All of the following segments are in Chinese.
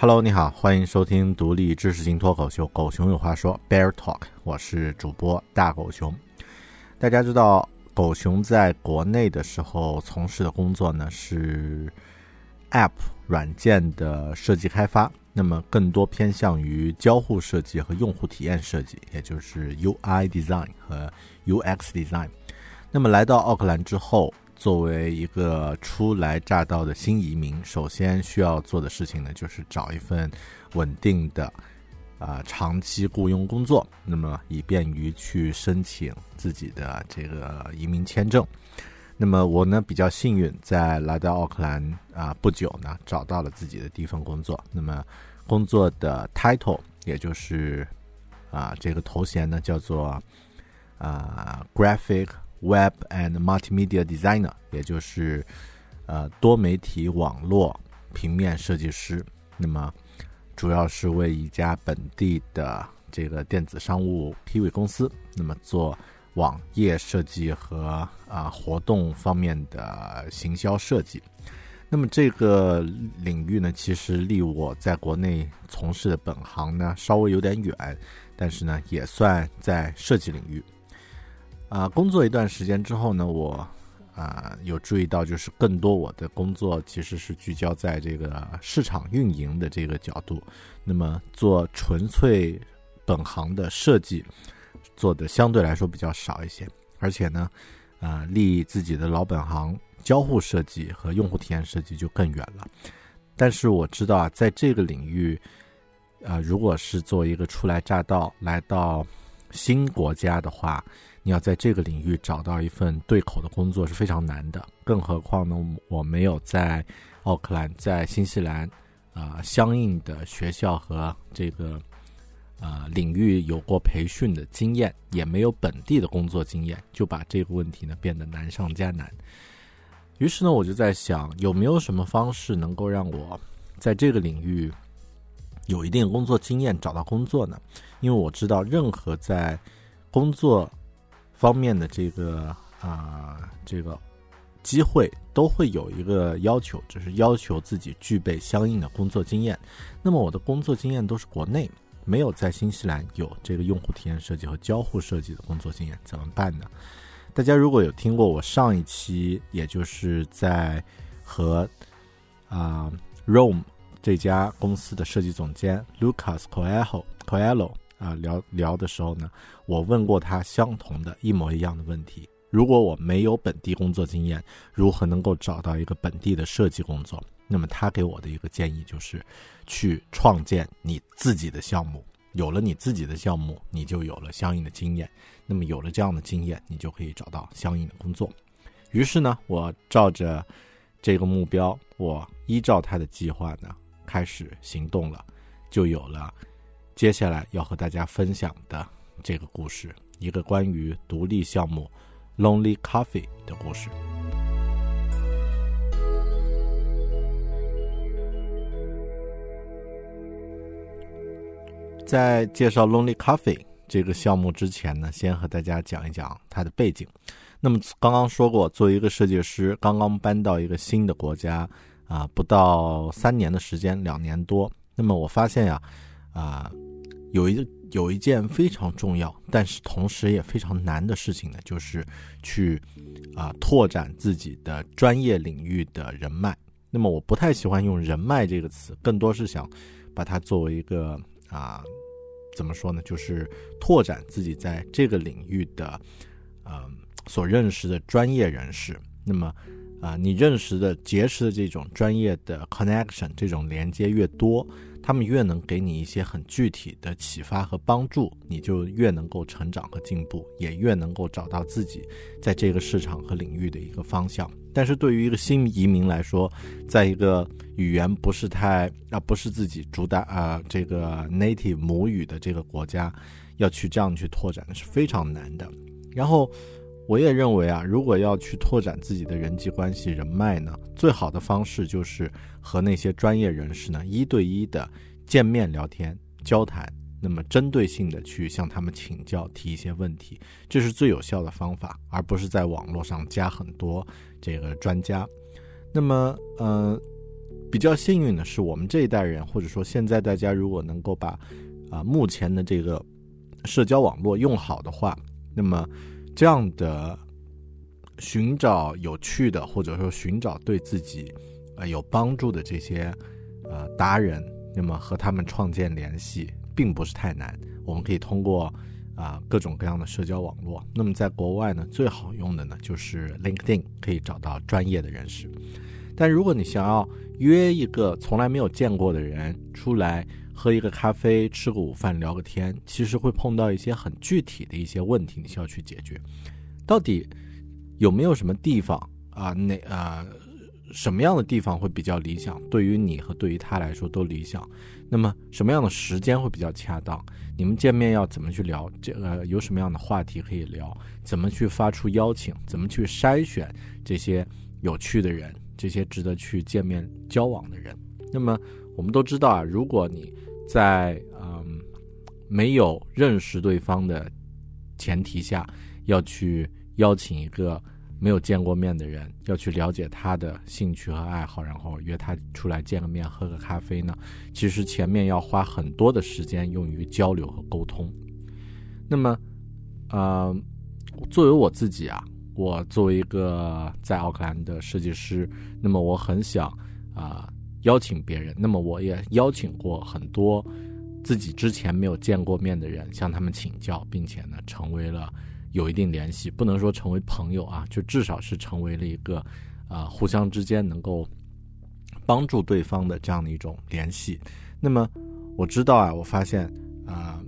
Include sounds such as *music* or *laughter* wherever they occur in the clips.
Hello，你好，欢迎收听独立知识型脱口秀《狗熊有话说》Bear Talk，我是主播大狗熊。大家知道，狗熊在国内的时候从事的工作呢是 App 软件的设计开发，那么更多偏向于交互设计和用户体验设计，也就是 UI Design 和 UX Design。那么来到奥克兰之后。作为一个初来乍到的新移民，首先需要做的事情呢，就是找一份稳定的啊长期雇佣工作，那么以便于去申请自己的这个移民签证。那么我呢比较幸运，在来到奥克兰啊不久呢，找到了自己的第一份工作。那么工作的 title 也就是啊这个头衔呢叫做啊 graphic。Web and Multimedia Designer，也就是呃多媒体网络平面设计师。那么主要是为一家本地的这个电子商务 Kiwi 公司，那么做网页设计和啊活动方面的行销设计。那么这个领域呢，其实离我在国内从事的本行呢稍微有点远，但是呢也算在设计领域。啊，工作一段时间之后呢，我啊有注意到，就是更多我的工作其实是聚焦在这个市场运营的这个角度，那么做纯粹本行的设计做的相对来说比较少一些，而且呢，啊离自己的老本行交互设计和用户体验设计就更远了。但是我知道啊，在这个领域，啊如果是做一个初来乍到来到新国家的话，你要在这个领域找到一份对口的工作是非常难的，更何况呢，我没有在奥克兰、在新西兰啊相应的学校和这个啊领域有过培训的经验，也没有本地的工作经验，就把这个问题呢变得难上加难。于是呢，我就在想，有没有什么方式能够让我在这个领域有一定工作经验找到工作呢？因为我知道，任何在工作方面的这个啊，这个机会都会有一个要求，就是要求自己具备相应的工作经验。那么我的工作经验都是国内，没有在新西兰有这个用户体验设计和交互设计的工作经验，怎么办呢？大家如果有听过我上一期，也就是在和啊 Rome 这家公司的设计总监 Lucas Coelho Coelho。啊，聊聊的时候呢，我问过他相同的一模一样的问题：如果我没有本地工作经验，如何能够找到一个本地的设计工作？那么他给我的一个建议就是，去创建你自己的项目。有了你自己的项目，你就有了相应的经验。那么有了这样的经验，你就可以找到相应的工作。于是呢，我照着这个目标，我依照他的计划呢，开始行动了，就有了。接下来要和大家分享的这个故事，一个关于独立项目 Lonely Coffee 的故事。在介绍 Lonely Coffee 这个项目之前呢，先和大家讲一讲它的背景。那么刚刚说过，作为一个设计师，刚刚搬到一个新的国家啊，不到三年的时间，两年多。那么我发现呀，啊。有一有一件非常重要，但是同时也非常难的事情呢，就是去啊拓展自己的专业领域的人脉。那么我不太喜欢用“人脉”这个词，更多是想把它作为一个啊怎么说呢，就是拓展自己在这个领域的呃所认识的专业人士。那么啊，你认识的、结识的这种专业的 connection，这种连接越多。他们越能给你一些很具体的启发和帮助，你就越能够成长和进步，也越能够找到自己在这个市场和领域的一个方向。但是对于一个新移民来说，在一个语言不是太啊不是自己主打啊这个 native 母语的这个国家，要去这样去拓展是非常难的。然后我也认为啊，如果要去拓展自己的人际关系人脉呢，最好的方式就是和那些专业人士呢一对一的见面聊天交谈。那么针对性的去向他们请教，提一些问题，这是最有效的方法，而不是在网络上加很多这个专家。那么，呃，比较幸运的是，我们这一代人，或者说现在大家如果能够把啊目前的这个社交网络用好的话，那么这样的寻找有趣的，或者说寻找对自己啊有帮助的这些啊达人，那么和他们创建联系。并不是太难，我们可以通过啊各种各样的社交网络。那么在国外呢，最好用的呢就是 LinkedIn，可以找到专业的人士。但如果你想要约一个从来没有见过的人出来喝一个咖啡、吃个午饭、聊个天，其实会碰到一些很具体的一些问题，你需要去解决。到底有没有什么地方啊？那啊？什么样的地方会比较理想？对于你和对于他来说都理想。那么什么样的时间会比较恰当？你们见面要怎么去聊？这个有什么样的话题可以聊？怎么去发出邀请？怎么去筛选这些有趣的人？这些值得去见面交往的人？那么我们都知道啊，如果你在嗯没有认识对方的前提下，要去邀请一个。没有见过面的人要去了解他的兴趣和爱好，然后约他出来见个面、喝个咖啡呢？其实前面要花很多的时间用于交流和沟通。那么，呃，作为我自己啊，我作为一个在奥克兰的设计师，那么我很想啊邀请别人。那么我也邀请过很多自己之前没有见过面的人，向他们请教，并且呢，成为了。有一定联系，不能说成为朋友啊，就至少是成为了一个，啊，互相之间能够帮助对方的这样的一种联系。那么我知道啊，我发现啊，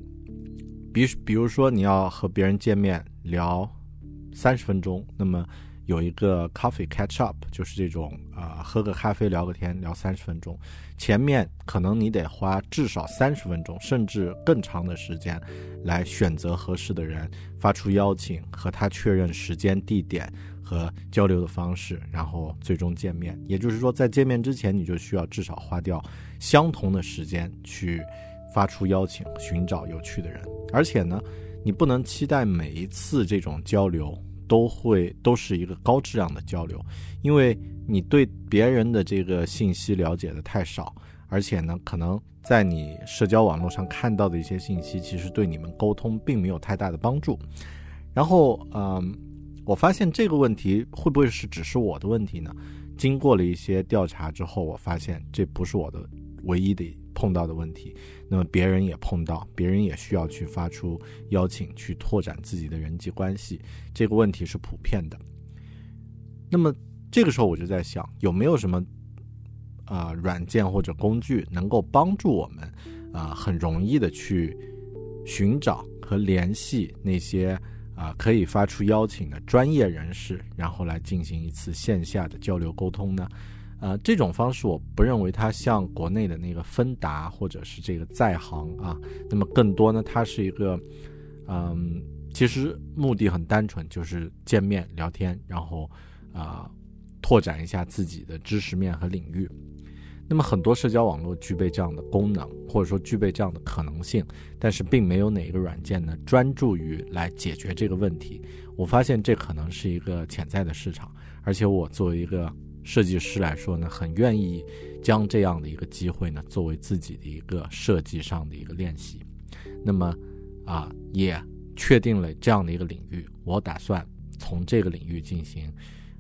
比比如说你要和别人见面聊三十分钟，那么。有一个 coffee catch up，就是这种啊，喝个咖啡聊个天，聊三十分钟。前面可能你得花至少三十分钟，甚至更长的时间，来选择合适的人，发出邀请，和他确认时间、地点和交流的方式，然后最终见面。也就是说，在见面之前，你就需要至少花掉相同的时间去发出邀请，寻找有趣的人。而且呢，你不能期待每一次这种交流。都会都是一个高质量的交流，因为你对别人的这个信息了解的太少，而且呢，可能在你社交网络上看到的一些信息，其实对你们沟通并没有太大的帮助。然后，嗯，我发现这个问题会不会是只是我的问题呢？经过了一些调查之后，我发现这不是我的唯一的。碰到的问题，那么别人也碰到，别人也需要去发出邀请，去拓展自己的人际关系。这个问题是普遍的。那么这个时候我就在想，有没有什么啊软件或者工具能够帮助我们啊很容易的去寻找和联系那些啊可以发出邀请的专业人士，然后来进行一次线下的交流沟通呢？呃，这种方式我不认为它像国内的那个芬达或者是这个在行啊，那么更多呢，它是一个，嗯，其实目的很单纯，就是见面聊天，然后啊，拓展一下自己的知识面和领域。那么很多社交网络具备这样的功能，或者说具备这样的可能性，但是并没有哪一个软件呢专注于来解决这个问题。我发现这可能是一个潜在的市场，而且我作为一个。设计师来说呢，很愿意将这样的一个机会呢，作为自己的一个设计上的一个练习。那么，啊，也确定了这样的一个领域，我打算从这个领域进行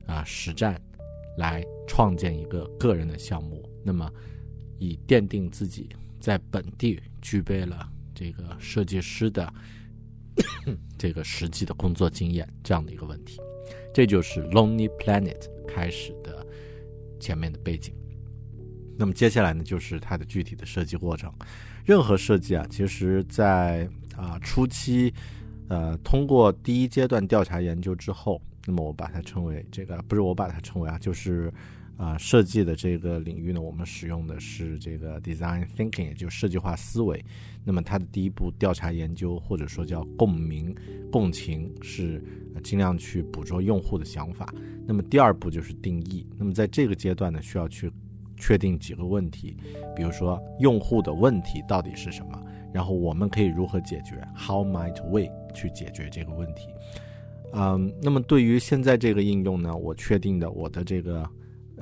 啊实战，来创建一个个人的项目。那么，以奠定自己在本地具备了这个设计师的这个实际的工作经验这样的一个问题。这就是 Lonely Planet 开始。前面的背景，那么接下来呢，就是它的具体的设计过程。任何设计啊，其实，在啊初期，呃，通过第一阶段调查研究之后，那么我把它称为这个，不是我把它称为啊，就是啊设计的这个领域呢，我们使用的是这个 design thinking，也就是设计化思维。那么它的第一步调查研究，或者说叫共鸣、共情，是尽量去捕捉用户的想法。那么第二步就是定义。那么在这个阶段呢，需要去确定几个问题，比如说用户的问题到底是什么，然后我们可以如何解决，How might we 去解决这个问题？嗯，那么对于现在这个应用呢，我确定的我的这个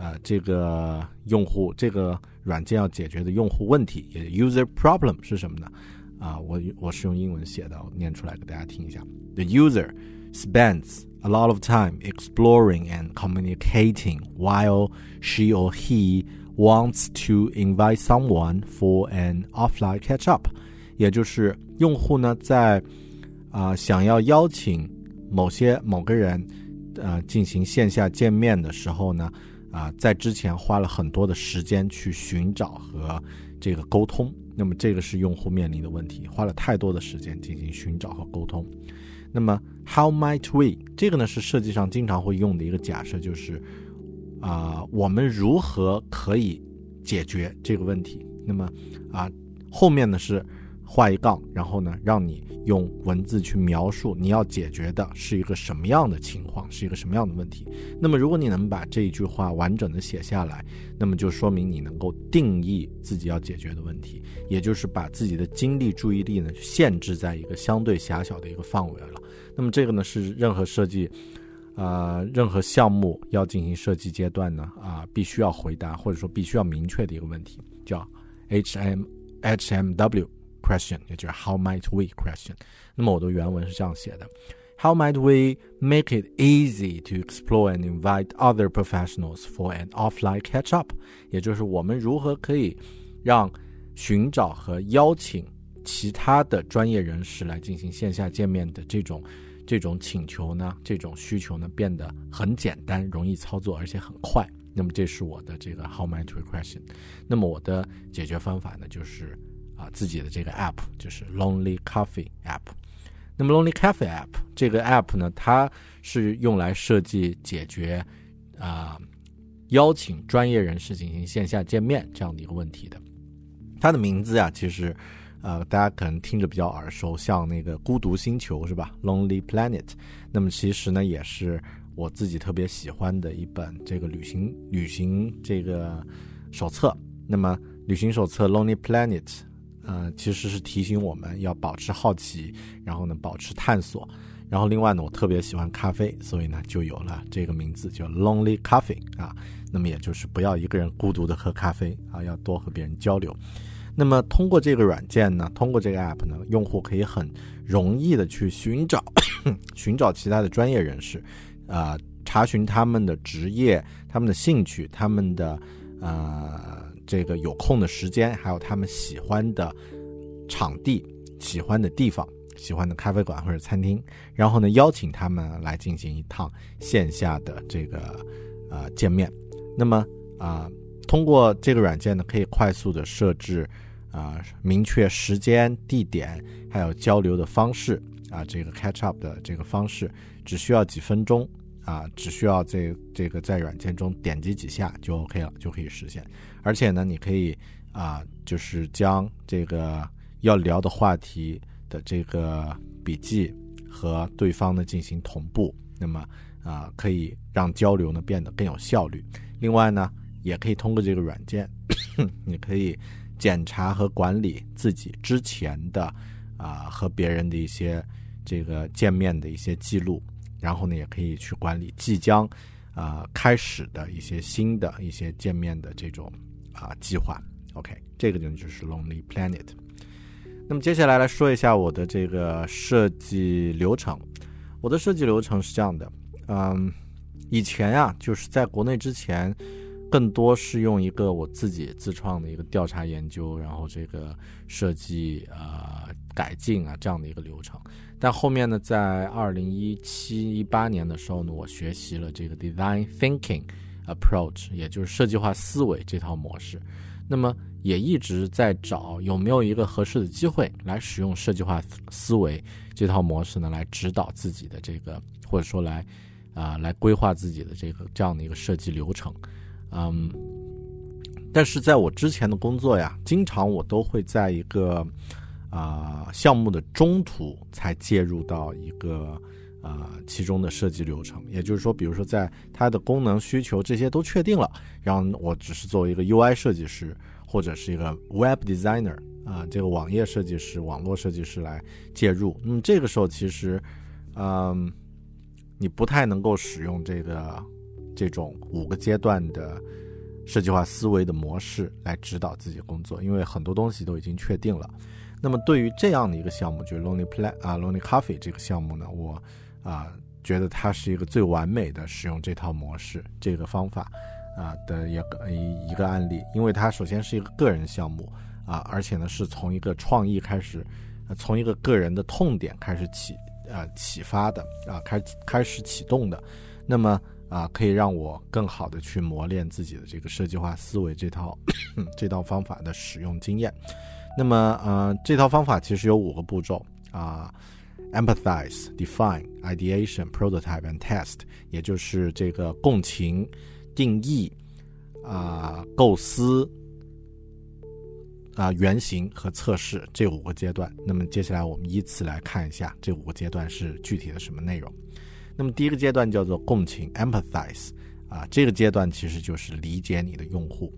呃这个用户这个软件要解决的用户问题，也 user problem 是什么呢？啊，我我是用英文写的，我念出来给大家听一下。The user spends a lot of time exploring and communicating while she or he wants to invite someone for an offline catch up，也就是用户呢在啊想要邀请某些某个人呃进行线下见面的时候呢啊在之前花了很多的时间去寻找和这个沟通，那么这个是用户面临的问题，花了太多的时间进行寻找和沟通。那么 How might we 这个呢是设计上经常会用的一个假设，就是啊我们如何可以解决这个问题？那么啊后面呢是画一杠，然后呢让你用文字去描述你要解决的是一个什么样的情况，是一个什么样的问题。那么如果你能把这一句话完整的写下来，那么就说明你能够定义自己要解决的问题，也就是把自己的精力、注意力呢限制在一个相对狭小的一个范围了。那么这个呢是任何设计，呃，任何项目要进行设计阶段呢啊，必须要回答或者说必须要明确的一个问题，叫 H M H M W question，也就是 How might we question。那么我的原文是这样写的：How might we make it easy to explore and invite other professionals for an offline catch up？也就是我们如何可以让寻找和邀请。其他的专业人士来进行线下见面的这种这种请求呢，这种需求呢变得很简单、容易操作，而且很快。那么这是我的这个 How might we question？那么我的解决方法呢，就是啊自己的这个 App，就是 Lonely Coffee App。那么 Lonely Coffee App 这个 App 呢，它是用来设计解决啊邀请专业人士进行线下见面这样的一个问题的。它的名字呀，其实。呃，大家可能听着比较耳熟，像那个《孤独星球》是吧？Lonely Planet。那么其实呢，也是我自己特别喜欢的一本这个旅行旅行这个手册。那么旅行手册《Lonely Planet》呃，其实是提醒我们要保持好奇，然后呢，保持探索。然后另外呢，我特别喜欢咖啡，所以呢，就有了这个名字叫 Lonely Coffee 啊。那么也就是不要一个人孤独的喝咖啡啊，要多和别人交流。那么通过这个软件呢，通过这个 app 呢，用户可以很容易的去寻找 *coughs* 寻找其他的专业人士，啊，查询他们的职业、他们的兴趣、他们的呃这个有空的时间，还有他们喜欢的场地、喜欢的地方、喜欢的咖啡馆或者餐厅，然后呢邀请他们来进行一趟线下的这个呃见面。那么啊。通过这个软件呢，可以快速的设置，啊，明确时间、地点，还有交流的方式，啊，这个 catch up 的这个方式，只需要几分钟，啊，只需要这这个在软件中点击几下就 OK 了，就可以实现。而且呢，你可以啊，就是将这个要聊的话题的这个笔记和对方呢进行同步，那么啊，可以让交流呢变得更有效率。另外呢。也可以通过这个软件，*coughs* 你可以检查和管理自己之前的啊和别人的一些这个见面的一些记录，然后呢，也可以去管理即将啊开始的一些新的一些见面的这种啊计划。OK，这个呢就是 Lonely Planet。那么接下来来说一下我的这个设计流程。我的设计流程是这样的，嗯，以前呀，就是在国内之前。更多是用一个我自己自创的一个调查研究，然后这个设计呃改进啊这样的一个流程。但后面呢，在二零一七一八年的时候呢，我学习了这个 design thinking approach，也就是设计化思维这套模式。那么也一直在找有没有一个合适的机会来使用设计化思维这套模式呢，来指导自己的这个或者说来啊来规划自己的这个这样的一个设计流程，嗯，但是在我之前的工作呀，经常我都会在一个啊项目的中途才介入到一个啊其中的设计流程，也就是说，比如说在它的功能需求这些都确定了，然后我只是作为一个 UI 设计师或者是一个 Web Designer。啊，这个网页设计师、网络设计师来介入，那么这个时候其实，嗯，你不太能够使用这个这种五个阶段的设计化思维的模式来指导自己工作，因为很多东西都已经确定了。那么对于这样的一个项目，就是 Lonely Play 啊，Lonely Coffee 这个项目呢，我啊觉得它是一个最完美的使用这套模式、这个方法啊的一个一一个案例，因为它首先是一个个人项目。啊，而且呢，是从一个创意开始，从一个个人的痛点开始启，呃，启发的啊，开开始启动的，那么啊，可以让我更好的去磨练自己的这个设计化思维这套 *coughs* 这套方法的使用经验。那么，呃，这套方法其实有五个步骤啊：empathize、define、ideation、prototype and test，也就是这个共情、定义、啊，构思。啊，原型和测试这五个阶段。那么接下来我们依次来看一下这五个阶段是具体的什么内容。那么第一个阶段叫做共情 （empathize），啊，这个阶段其实就是理解你的用户。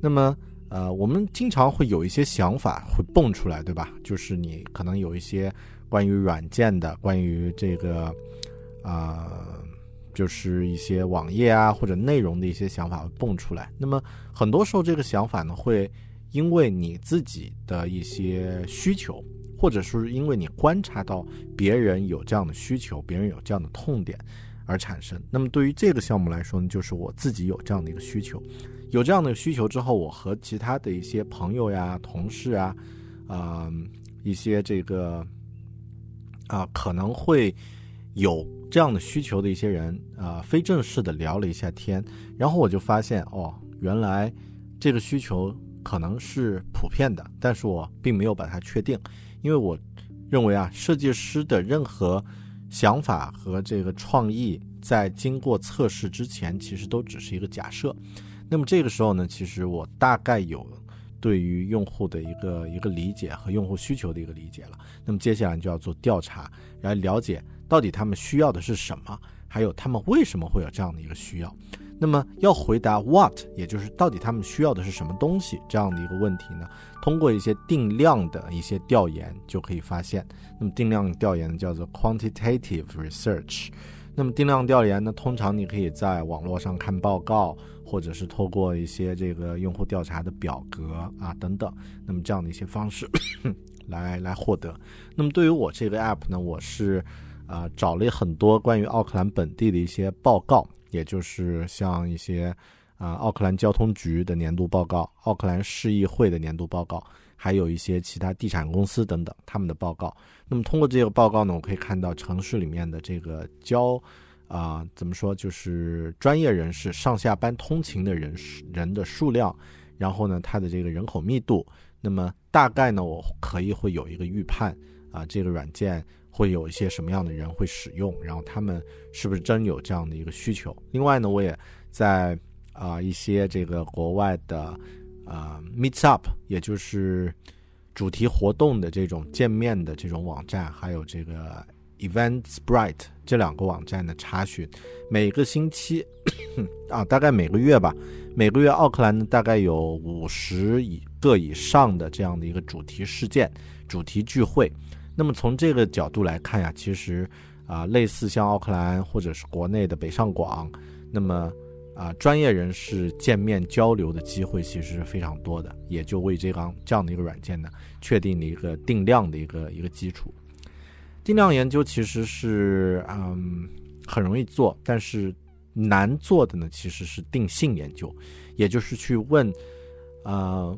那么，呃，我们经常会有一些想法会蹦出来，对吧？就是你可能有一些关于软件的、关于这个，啊，就是一些网页啊或者内容的一些想法蹦出来。那么很多时候这个想法呢会。因为你自己的一些需求，或者是因为你观察到别人有这样的需求，别人有这样的痛点而产生。那么对于这个项目来说呢，就是我自己有这样的一个需求，有这样的需求之后，我和其他的一些朋友呀、同事啊，啊，一些这个啊可能会有这样的需求的一些人啊，非正式的聊了一下天，然后我就发现哦，原来这个需求。可能是普遍的，但是我并没有把它确定，因为我认为啊，设计师的任何想法和这个创意，在经过测试之前，其实都只是一个假设。那么这个时候呢，其实我大概有对于用户的一个一个理解和用户需求的一个理解了。那么接下来就要做调查，来了解到底他们需要的是什么，还有他们为什么会有这样的一个需要。那么要回答 what，也就是到底他们需要的是什么东西这样的一个问题呢？通过一些定量的一些调研就可以发现。那么定量调研呢叫做 quantitative research。那么定量调研呢，通常你可以在网络上看报告，或者是透过一些这个用户调查的表格啊等等。那么这样的一些方式 *coughs* 来来获得。那么对于我这个 app 呢，我是啊找了很多关于奥克兰本地的一些报告。也就是像一些啊，奥克兰交通局的年度报告、奥克兰市议会的年度报告，还有一些其他地产公司等等他们的报告。那么通过这个报告呢，我可以看到城市里面的这个交啊，怎么说，就是专业人士上下班通勤的人人的数量，然后呢，它的这个人口密度。那么大概呢，我可以会有一个预判啊，这个软件。会有一些什么样的人会使用？然后他们是不是真有这样的一个需求？另外呢，我也在啊一些这个国外的啊 Meetup，也就是主题活动的这种见面的这种网站，还有这个 Eventsbrite 这两个网站的查询，每个星期 *coughs* 啊大概每个月吧，每个月奥克兰大概有五十以个以上的这样的一个主题事件、主题聚会。那么从这个角度来看呀，其实啊，类似像奥克兰或者是国内的北上广，那么啊，专业人士见面交流的机会其实是非常多的，也就为这样这样的一个软件呢，确定了一个定量的一个一个基础。定量研究其实是嗯很容易做，但是难做的呢其实是定性研究，也就是去问啊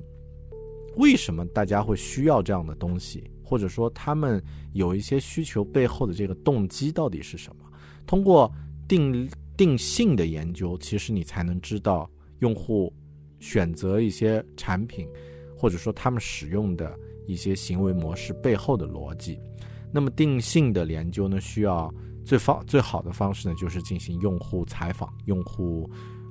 为什么大家会需要这样的东西。或者说，他们有一些需求背后的这个动机到底是什么？通过定定性的研究，其实你才能知道用户选择一些产品，或者说他们使用的一些行为模式背后的逻辑。那么定性的研究呢，需要最方最好的方式呢，就是进行用户采访、用户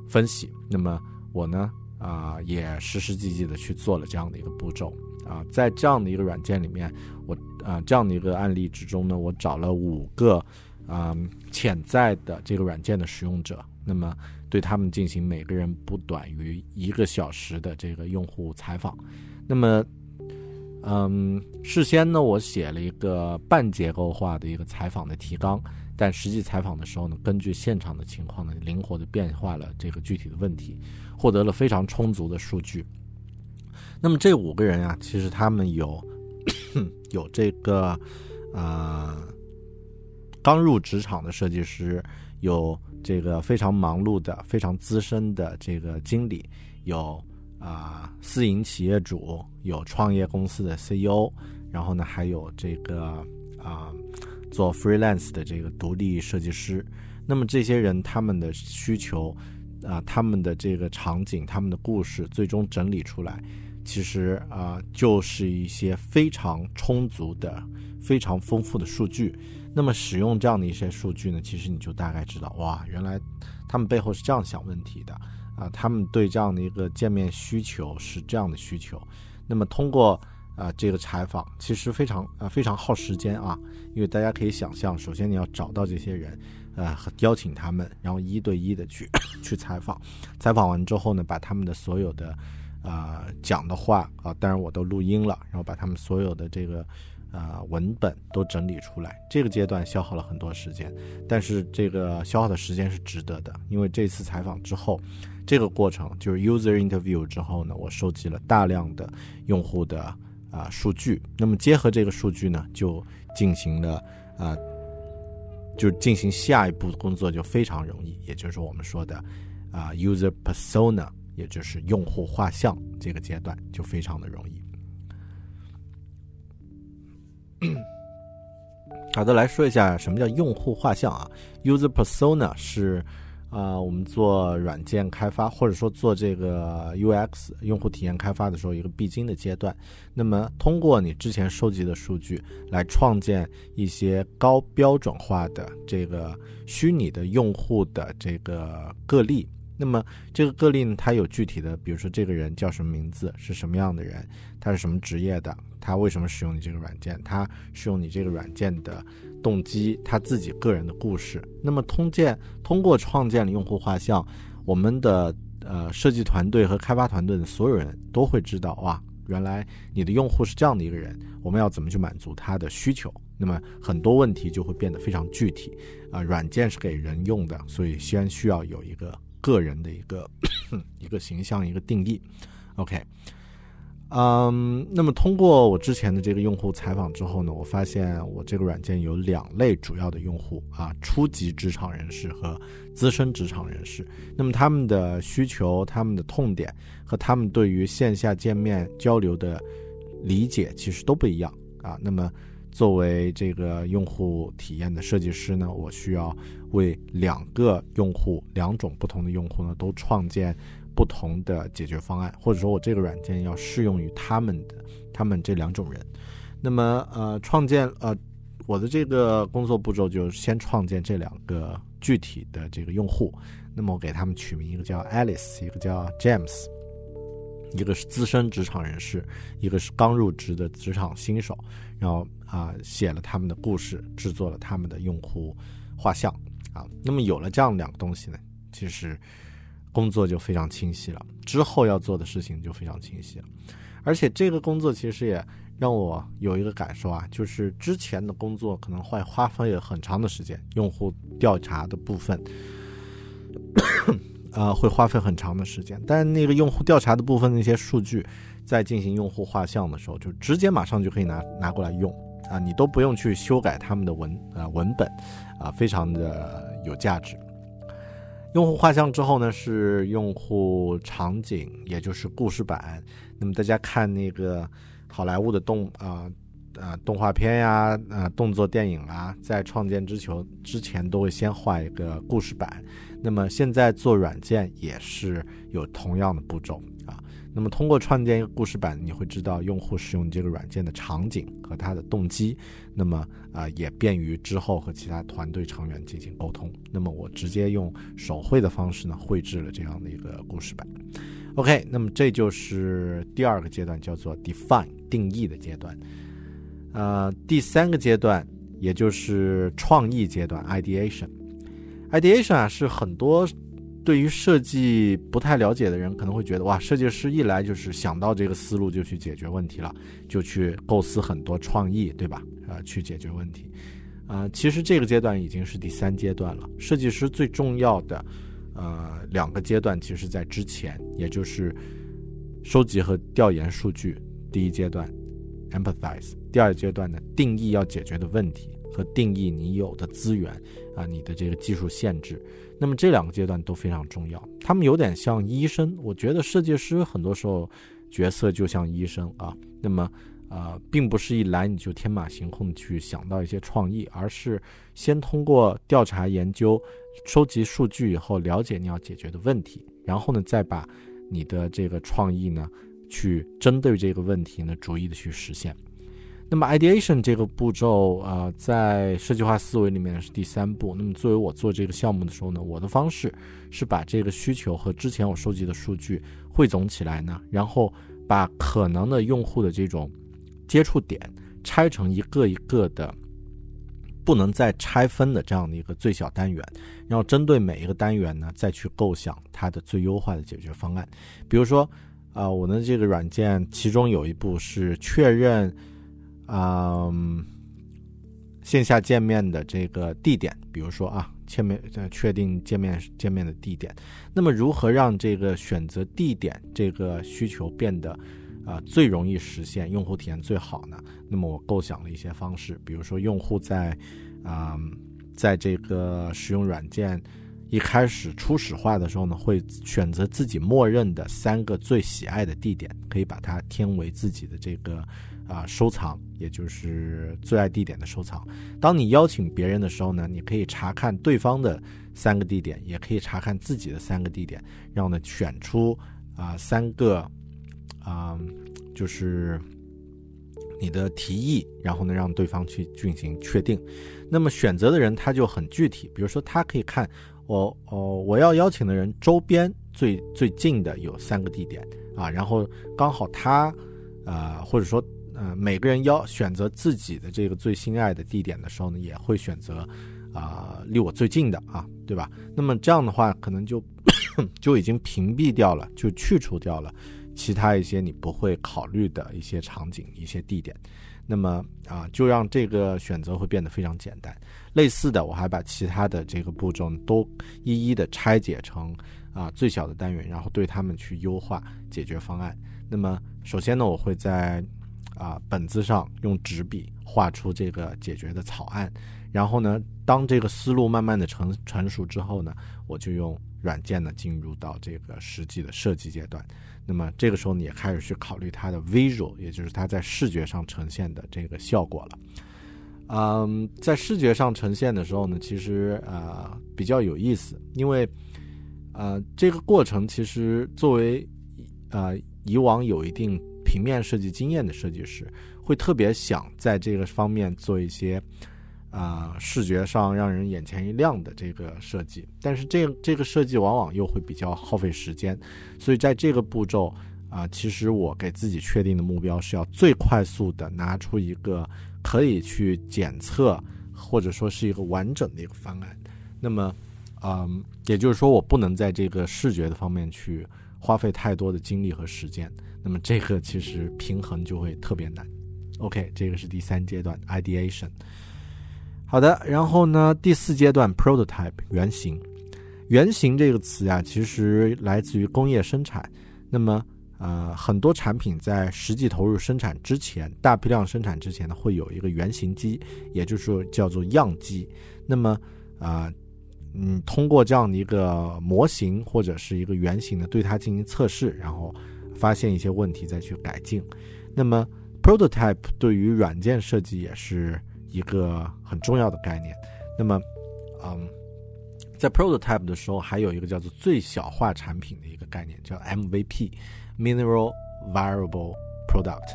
分析。那么我呢，啊，也实实际际的去做了这样的一个步骤啊，在这样的一个软件里面，我啊这样的一个案例之中呢，我找了五个啊潜在的这个软件的使用者，那么对他们进行每个人不短于一个小时的这个用户采访，那么。嗯，事先呢，我写了一个半结构化的一个采访的提纲，但实际采访的时候呢，根据现场的情况呢，灵活的变化了这个具体的问题，获得了非常充足的数据。那么这五个人啊，其实他们有 *coughs* 有这个啊刚入职场的设计师，有这个非常忙碌的、非常资深的这个经理，有。啊，私营企业主有创业公司的 CEO，然后呢，还有这个啊，做 freelance 的这个独立设计师。那么这些人他们的需求啊，他们的这个场景，他们的故事，最终整理出来，其实啊，就是一些非常充足的、非常丰富的数据。那么使用这样的一些数据呢，其实你就大概知道，哇，原来他们背后是这样想问题的。啊，他们对这样的一个见面需求是这样的需求，那么通过啊这个采访，其实非常啊非常耗时间啊，因为大家可以想象，首先你要找到这些人，呃，邀请他们，然后一对一的去去采访，采访完之后呢，把他们的所有的啊讲的话啊，当然我都录音了，然后把他们所有的这个。啊，文本都整理出来，这个阶段消耗了很多时间，但是这个消耗的时间是值得的，因为这次采访之后，这个过程就是 user interview 之后呢，我收集了大量的用户的啊数据，那么结合这个数据呢，就进行了啊，就进行下一步工作就非常容易，也就是我们说的啊 user persona，也就是用户画像这个阶段就非常的容易。好的，来说一下什么叫用户画像啊？User persona 是啊，我们做软件开发或者说做这个 UX 用户体验开发的时候一个必经的阶段。那么通过你之前收集的数据来创建一些高标准化的这个虚拟的用户的这个个例。那么这个个例呢，它有具体的，比如说这个人叫什么名字，是什么样的人，他是什么职业的，他为什么使用你这个软件，他使用你这个软件的动机，他自己个人的故事。那么通建通过创建了用户画像，我们的呃设计团队和开发团队的所有人都会知道，哇，原来你的用户是这样的一个人，我们要怎么去满足他的需求？那么很多问题就会变得非常具体。啊，软件是给人用的，所以先需要有一个。个人的一个 *coughs* 一个形象一个定义，OK，嗯，那么通过我之前的这个用户采访之后呢，我发现我这个软件有两类主要的用户啊，初级职场人士和资深职场人士。那么他们的需求、他们的痛点和他们对于线下见面交流的理解其实都不一样啊。那么作为这个用户体验的设计师呢，我需要为两个用户、两种不同的用户呢，都创建不同的解决方案，或者说我这个软件要适用于他们的、他们这两种人。那么，呃，创建呃，我的这个工作步骤就是先创建这两个具体的这个用户。那么我给他们取名，一个叫 Alice，一个叫 James，一个是资深职场人士，一个是刚入职的职场新手。然后啊，写了他们的故事，制作了他们的用户画像啊。那么有了这样两个东西呢，其实工作就非常清晰了。之后要做的事情就非常清晰了。而且这个工作其实也让我有一个感受啊，就是之前的工作可能会花费很长的时间，用户调查的部分，*coughs* 呃，会花费很长的时间。但那个用户调查的部分那些数据。在进行用户画像的时候，就直接马上就可以拿拿过来用啊，你都不用去修改他们的文啊文本，啊，非常的有价值。用户画像之后呢，是用户场景，也就是故事版。那么大家看那个好莱坞的动啊啊动画片呀啊动作电影啊，在创建之球之前都会先画一个故事版。那么现在做软件也是有同样的步骤。那么通过创建一个故事板，你会知道用户使用这个软件的场景和他的动机，那么啊也便于之后和其他团队成员进行沟通。那么我直接用手绘的方式呢绘制了这样的一个故事板。OK，那么这就是第二个阶段，叫做 define 定义的阶段。呃，第三个阶段也就是创意阶段 ideation。ideation 啊是很多。对于设计不太了解的人，可能会觉得哇，设计师一来就是想到这个思路就去解决问题了，就去构思很多创意，对吧？啊，去解决问题。啊，其实这个阶段已经是第三阶段了。设计师最重要的呃两个阶段，其实在之前，也就是收集和调研数据，第一阶段 empathize，第二阶段呢，定义要解决的问题定义你有的资源啊，你的这个技术限制。那么这两个阶段都非常重要，他们有点像医生。我觉得设计师很多时候角色就像医生啊。那么，呃，并不是一来你就天马行空去想到一些创意，而是先通过调查研究、收集数据以后，了解你要解决的问题，然后呢，再把你的这个创意呢，去针对这个问题呢，逐一的去实现。那么，ideation 这个步骤啊，在设计化思维里面是第三步。那么，作为我做这个项目的时候呢，我的方式是把这个需求和之前我收集的数据汇总起来呢，然后把可能的用户的这种接触点拆成一个一个的不能再拆分的这样的一个最小单元，然后针对每一个单元呢，再去构想它的最优化的解决方案。比如说，啊，我的这个软件其中有一步是确认。嗯，线下见面的这个地点，比如说啊，见面确定见面见面的地点，那么如何让这个选择地点这个需求变得啊最容易实现，用户体验最好呢？那么我构想了一些方式，比如说用户在啊在这个使用软件一开始初始化的时候呢，会选择自己默认的三个最喜爱的地点，可以把它添为自己的这个。啊，收藏也就是最爱地点的收藏。当你邀请别人的时候呢，你可以查看对方的三个地点，也可以查看自己的三个地点，然后呢选出啊三个啊，就是你的提议，然后呢让对方去进行确定。那么选择的人他就很具体，比如说他可以看我哦，我要邀请的人周边最最近的有三个地点啊，然后刚好他啊或者说。呃，每个人要选择自己的这个最心爱的地点的时候呢，也会选择，啊，离我最近的啊，对吧？那么这样的话，可能就 *coughs* 就已经屏蔽掉了，就去除掉了其他一些你不会考虑的一些场景、一些地点。那么啊，就让这个选择会变得非常简单。类似的，我还把其他的这个步骤都一一的拆解成啊最小的单元，然后对他们去优化解决方案。那么首先呢，我会在啊，本子上用纸笔画出这个解决的草案，然后呢，当这个思路慢慢的成成熟之后呢，我就用软件呢进入到这个实际的设计阶段。那么这个时候你也开始去考虑它的 visual，也就是它在视觉上呈现的这个效果了。嗯，在视觉上呈现的时候呢，其实呃比较有意思，因为呃这个过程其实作为呃以往有一定。平面设计经验的设计师会特别想在这个方面做一些，啊，视觉上让人眼前一亮的这个设计，但是这这个设计往往又会比较耗费时间，所以在这个步骤啊，其实我给自己确定的目标是要最快速的拿出一个可以去检测或者说是一个完整的一个方案。那么，嗯，也就是说，我不能在这个视觉的方面去花费太多的精力和时间。那么这个其实平衡就会特别难。OK，这个是第三阶段 ideation。好的，然后呢，第四阶段 prototype 原型。原型这个词啊，其实来自于工业生产。那么呃，很多产品在实际投入生产之前，大批量生产之前呢，会有一个原型机，也就是说叫做样机。那么啊，嗯，通过这样的一个模型或者是一个原型呢，对它进行测试，然后。发现一些问题再去改进，那么 prototype 对于软件设计也是一个很重要的概念。那么，嗯，在 prototype 的时候，还有一个叫做最小化产品的一个概念，叫 MVP。minimal Variable product，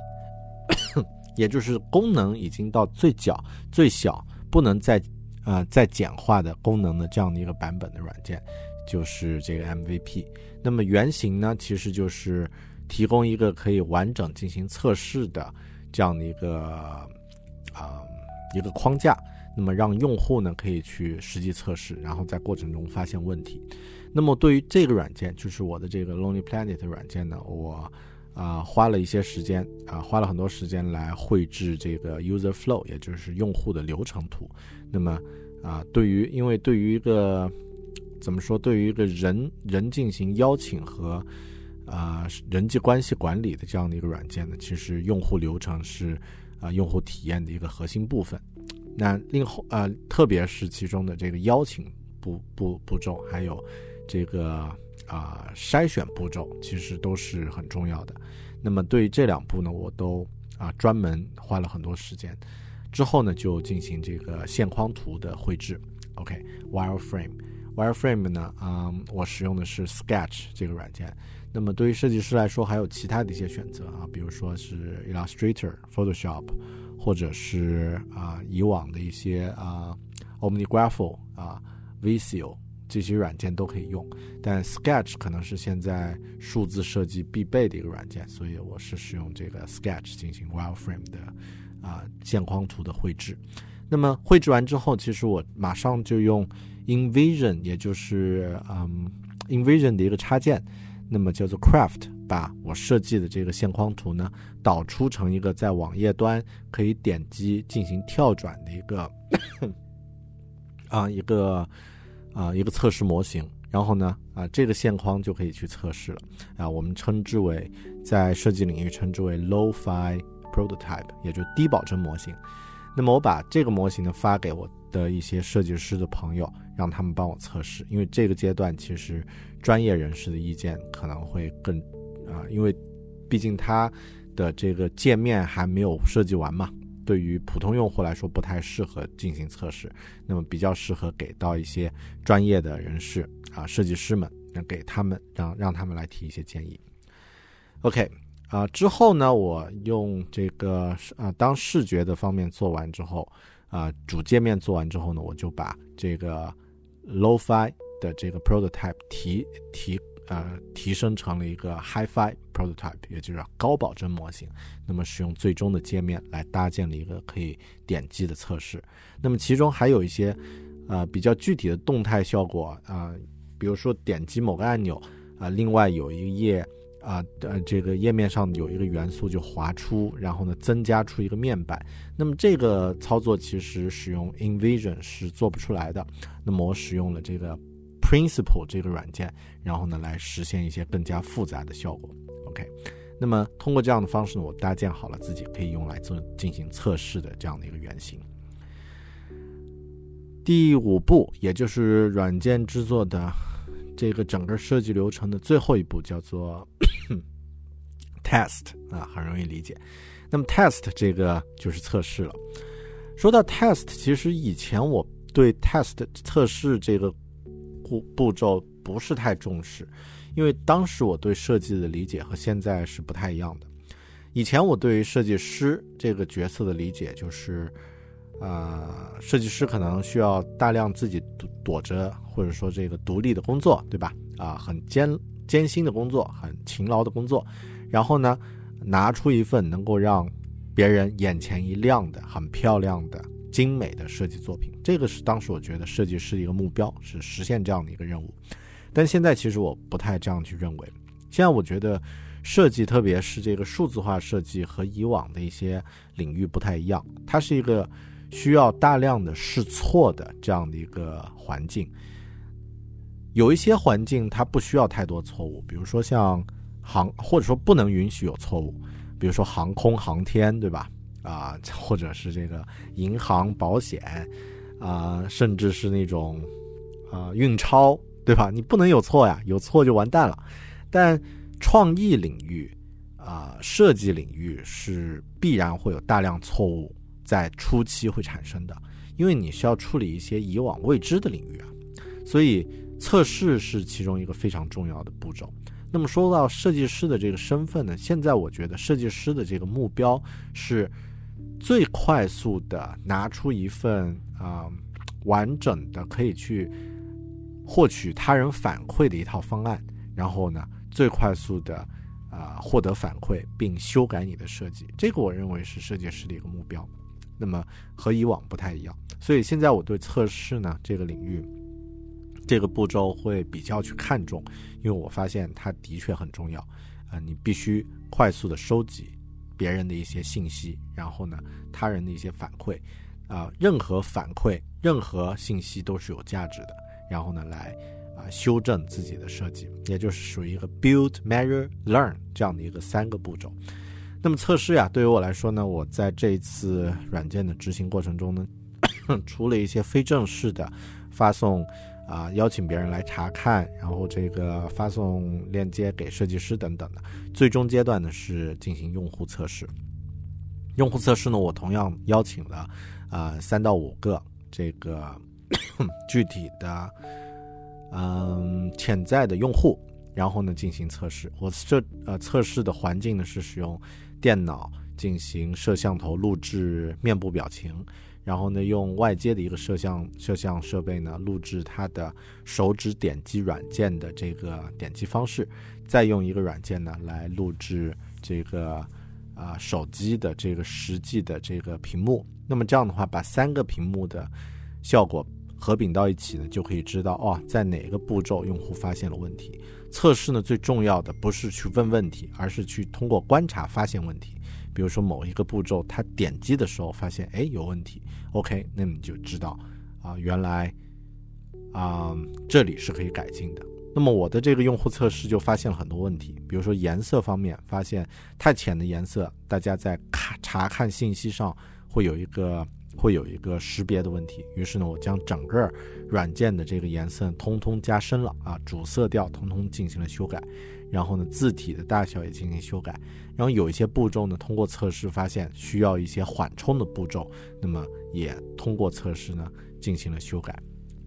*coughs* 也就是功能已经到最小、最小不能再呃再简化的功能的这样的一个版本的软件，就是这个 MVP。那么原型呢，其实就是提供一个可以完整进行测试的这样的一个啊一个框架。那么让用户呢可以去实际测试，然后在过程中发现问题。那么对于这个软件，就是我的这个 Lonely Planet 软件呢，我啊花了一些时间啊花了很多时间来绘制这个 User Flow，也就是用户的流程图。那么啊对于因为对于一个怎么说，对于一个人人进行邀请和啊人际关系管理的这样的一个软件呢，其实用户流程是啊用户体验的一个核心部分。那另后呃，特别是其中的这个邀请步步步骤，还有这个啊筛选步骤，其实都是很重要的。那么对于这两步呢，我都啊专门花了很多时间。之后呢，就进行这个线框图的绘制。OK，Wireframe，Wireframe 呢，啊，我使用的是 Sketch 这个软件。那么对于设计师来说，还有其他的一些选择啊，比如说是 Illustrator、Photoshop。或者是啊，以往的一些啊，OmniGraph 啊，Visio 这些软件都可以用，但 Sketch 可能是现在数字设计必备的一个软件，所以我是使用这个 Sketch 进行 Wireframe 的啊线框图的绘制。那么绘制完之后，其实我马上就用 InVision，也就是嗯 InVision 的一个插件，那么叫做 Craft。把我设计的这个线框图呢，导出成一个在网页端可以点击进行跳转的一个 *coughs* 啊一个啊一个测试模型，然后呢啊这个线框就可以去测试了啊，我们称之为在设计领域称之为 low-fi prototype，也就是低保真模型。那么我把这个模型呢发给我的一些设计师的朋友，让他们帮我测试，因为这个阶段其实专业人士的意见可能会更。啊，因为毕竟它的这个界面还没有设计完嘛，对于普通用户来说不太适合进行测试，那么比较适合给到一些专业的人士啊，设计师们，给他们让让他们来提一些建议。OK，啊之后呢，我用这个啊当视觉的方面做完之后，啊主界面做完之后呢，我就把这个 Lo-Fi 的这个 prototype 提提。呃，提升成了一个 HiFi prototype，也就是高保真模型。那么使用最终的界面来搭建了一个可以点击的测试。那么其中还有一些呃比较具体的动态效果啊，比如说点击某个按钮啊，另外有一页啊呃这个页面上有一个元素就滑出，然后呢增加出一个面板。那么这个操作其实使用 InVision 是做不出来的。那么我使用了这个。Principle 这个软件，然后呢，来实现一些更加复杂的效果。OK，那么通过这样的方式呢，我搭建好了自己可以用来做进行测试的这样的一个原型。第五步，也就是软件制作的这个整个设计流程的最后一步，叫做 *coughs* Test 啊，很容易理解。那么 Test 这个就是测试了。说到 Test，其实以前我对 Test 测试这个。步步骤不是太重视，因为当时我对设计的理解和现在是不太一样的。以前我对于设计师这个角色的理解就是，呃，设计师可能需要大量自己躲着或者说这个独立的工作，对吧？啊，很艰艰辛的工作，很勤劳的工作，然后呢，拿出一份能够让别人眼前一亮的、很漂亮的。精美的设计作品，这个是当时我觉得设计师一个目标，是实现这样的一个任务。但现在其实我不太这样去认为。现在我觉得设计，特别是这个数字化设计，和以往的一些领域不太一样。它是一个需要大量的试错的这样的一个环境。有一些环境它不需要太多错误，比如说像航，或者说不能允许有错误，比如说航空航天，对吧？啊，*laughs* 或者是这个银行、保险，啊，甚至是那种啊运钞，对吧？你不能有错呀，有错就完蛋了。但创意领域啊，设计领域是必然会有大量错误在初期会产生的，因为你需要处理一些以往未知的领域啊。所以测试是其中一个非常重要的步骤。那么说到设计师的这个身份呢，现在我觉得设计师的这个目标是最快速的拿出一份啊完整的可以去获取他人反馈的一套方案，然后呢最快速的啊获得反馈并修改你的设计，这个我认为是设计师的一个目标。那么和以往不太一样，所以现在我对测试呢这个领域。这个步骤会比较去看重，因为我发现它的确很重要，啊，你必须快速的收集别人的一些信息，然后呢，他人的一些反馈，啊，任何反馈、任何信息都是有价值的，然后呢，来啊修正自己的设计，也就是属于一个 build、measure、learn 这样的一个三个步骤。那么测试呀，对于我来说呢，我在这一次软件的执行过程中呢，*coughs* 除了一些非正式的发送。啊，邀请别人来查看，然后这个发送链接给设计师等等的。最终阶段呢是进行用户测试。用户测试呢，我同样邀请了啊三到五个这个 *coughs* 具体的嗯潜在的用户，然后呢进行测试。我设呃测试的环境呢是使用电脑进行摄像头录制面部表情。然后呢，用外接的一个摄像摄像设备呢，录制它的手指点击软件的这个点击方式，再用一个软件呢来录制这个啊手机的这个实际的这个屏幕。那么这样的话，把三个屏幕的效果合并到一起呢，就可以知道哦，在哪个步骤用户发现了问题。测试呢，最重要的不是去问问题，而是去通过观察发现问题。比如说某一个步骤，他点击的时候发现哎有问题，OK，那你就知道啊，原来啊这里是可以改进的。那么我的这个用户测试就发现了很多问题，比如说颜色方面，发现太浅的颜色，大家在看查看信息上会有一个会有一个识别的问题。于是呢，我将整个软件的这个颜色通通加深了啊，主色调通通进行了修改。然后呢，字体的大小也进行修改，然后有一些步骤呢，通过测试发现需要一些缓冲的步骤，那么也通过测试呢进行了修改，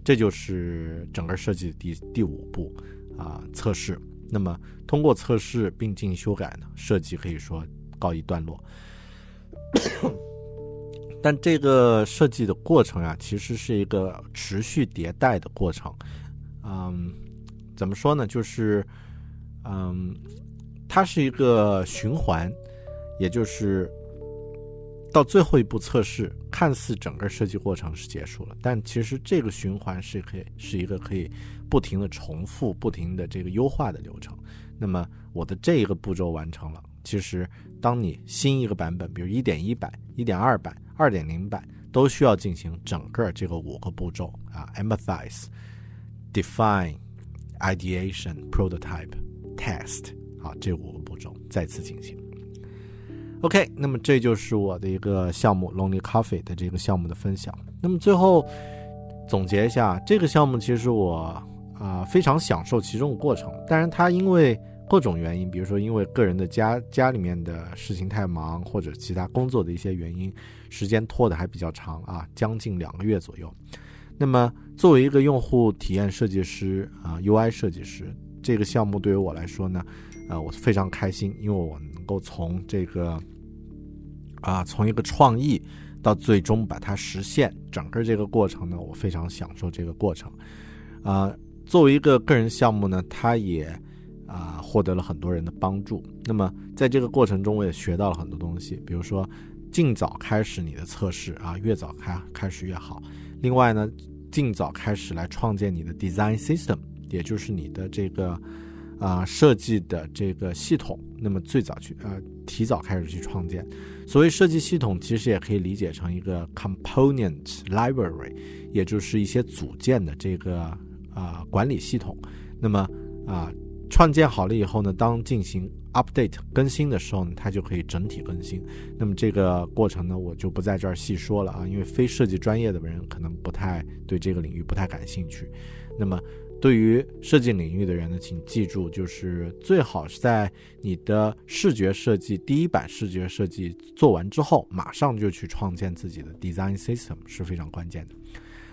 这就是整个设计的第第五步啊，测试。那么通过测试并进行修改呢，设计可以说告一段落。但这个设计的过程啊，其实是一个持续迭代的过程。嗯，怎么说呢？就是。嗯，它是一个循环，也就是到最后一步测试，看似整个设计过程是结束了，但其实这个循环是可以是一个可以不停的重复、不停的这个优化的流程。那么我的这一个步骤完成了，其实当你新一个版本，比如一点一版、一点二版、二点零版，都需要进行整个这个五个步骤啊：empathize、define、ideation、prototype。Test 好，这五个步骤再次进行。OK，那么这就是我的一个项目 Lonely Coffee 的这个项目的分享。那么最后总结一下，这个项目其实我啊非常享受其中的过程。当然，它因为各种原因，比如说因为个人的家家里面的事情太忙，或者其他工作的一些原因，时间拖得还比较长啊，将近两个月左右。那么作为一个用户体验设计师啊，UI 设计师。这个项目对于我来说呢，呃，我非常开心，因为我能够从这个啊，从一个创意到最终把它实现，整个这个过程呢，我非常享受这个过程。啊，作为一个个人项目呢，它也啊获得了很多人的帮助。那么在这个过程中，我也学到了很多东西，比如说尽早开始你的测试啊，越早开开始越好。另外呢，尽早开始来创建你的 design system。也就是你的这个啊设计的这个系统，那么最早去呃提早开始去创建。所谓设计系统，其实也可以理解成一个 component library，也就是一些组件的这个啊管理系统。那么啊创建好了以后呢，当进行 update 更新的时候呢，它就可以整体更新。那么这个过程呢，我就不在这儿细说了啊，因为非设计专业的人可能不太对这个领域不太感兴趣。那么。对于设计领域的人呢，请记住，就是最好是在你的视觉设计第一版视觉设计做完之后，马上就去创建自己的 design system 是非常关键的。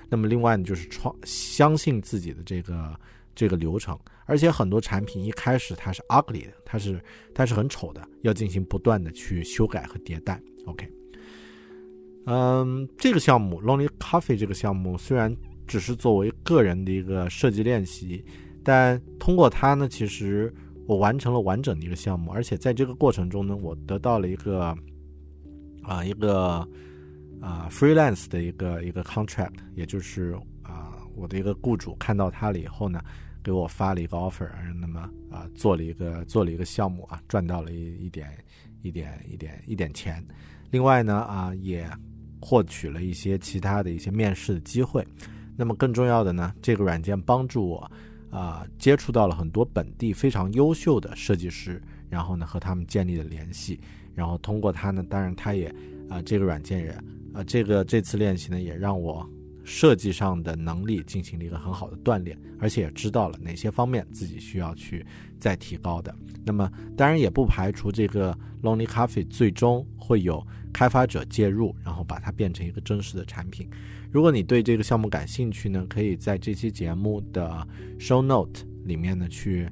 那么另外呢，就是创相信自己的这个这个流程，而且很多产品一开始它是 ugly 的，它是它是很丑的，要进行不断的去修改和迭代。OK，嗯，这个项目 Lonely Coffee 这个项目虽然只是作为个人的一个设计练习，但通过它呢，其实我完成了完整的一个项目，而且在这个过程中呢，我得到了一个啊一个啊 freelance 的一个一个 contract，也就是啊我的一个雇主看到它了以后呢。给我发了一个 offer，那么啊做了一个做了一个项目啊，赚到了一一点一点一点一点钱。另外呢啊也获取了一些其他的一些面试的机会。那么更重要的呢，这个软件帮助我啊接触到了很多本地非常优秀的设计师，然后呢和他们建立了联系。然后通过它呢，当然它也啊这个软件也啊这个这次练习呢也让我。设计上的能力进行了一个很好的锻炼，而且也知道了哪些方面自己需要去再提高的。那么，当然也不排除这个 Lonely Coffee 最终会有开发者介入，然后把它变成一个真实的产品。如果你对这个项目感兴趣呢，可以在这期节目的 Show Note 里面呢去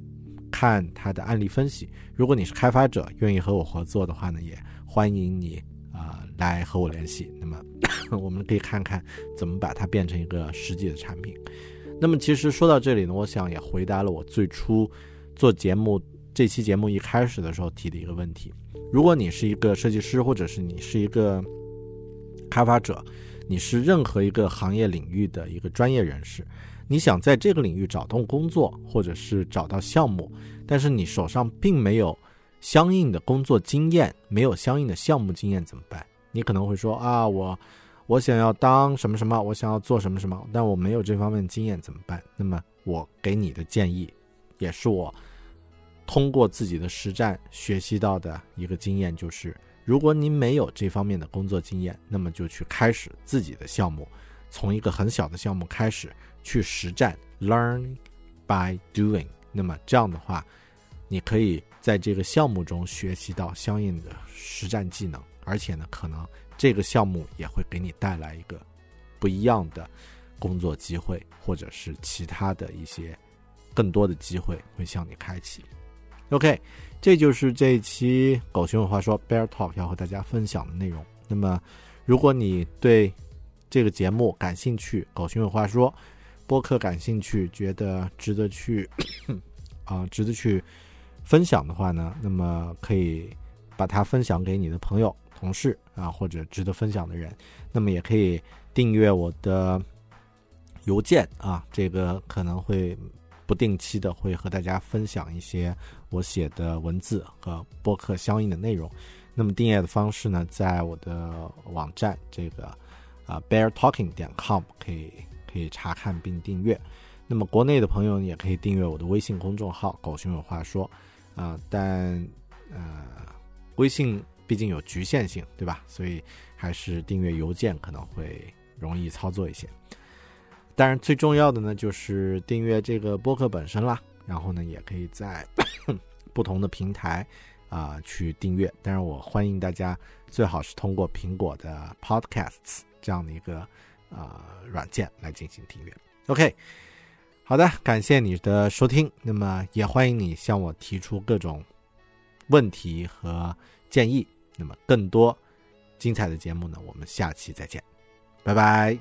看它的案例分析。如果你是开发者，愿意和我合作的话呢，也欢迎你。啊，来和我联系。那么，*coughs* 我们可以看看怎么把它变成一个实际的产品。那么，其实说到这里呢，我想也回答了我最初做节目这期节目一开始的时候提的一个问题：如果你是一个设计师，或者是你是一个开发者，你是任何一个行业领域的一个专业人士，你想在这个领域找到工作，或者是找到项目，但是你手上并没有。相应的工作经验没有相应的项目经验怎么办？你可能会说啊，我我想要当什么什么，我想要做什么什么，但我没有这方面经验怎么办？那么我给你的建议，也是我通过自己的实战学习到的一个经验，就是如果您没有这方面的工作经验，那么就去开始自己的项目，从一个很小的项目开始去实战，learn by doing。那么这样的话，你可以。在这个项目中学习到相应的实战技能，而且呢，可能这个项目也会给你带来一个不一样的工作机会，或者是其他的一些更多的机会会向你开启。OK，这就是这一期狗熊有话说 Bear Talk 要和大家分享的内容。那么，如果你对这个节目感兴趣，狗熊有话说播客感兴趣，觉得值得去 *coughs* 啊，值得去。分享的话呢，那么可以把它分享给你的朋友、同事啊，或者值得分享的人。那么也可以订阅我的邮件啊，这个可能会不定期的会和大家分享一些我写的文字和播客相应的内容。那么订阅的方式呢，在我的网站这个啊 beartalking 点 com 可以可以查看并订阅。那么国内的朋友也可以订阅我的微信公众号“狗熊有话说”。啊，但呃，微信毕竟有局限性，对吧？所以还是订阅邮件可能会容易操作一些。当然，最重要的呢就是订阅这个播客本身啦。然后呢，也可以在 *coughs* 不同的平台啊去订阅。当然，我欢迎大家最好是通过苹果的 Podcasts 这样的一个啊软件来进行订阅。OK。好的，感谢你的收听。那么也欢迎你向我提出各种问题和建议。那么更多精彩的节目呢，我们下期再见，拜拜。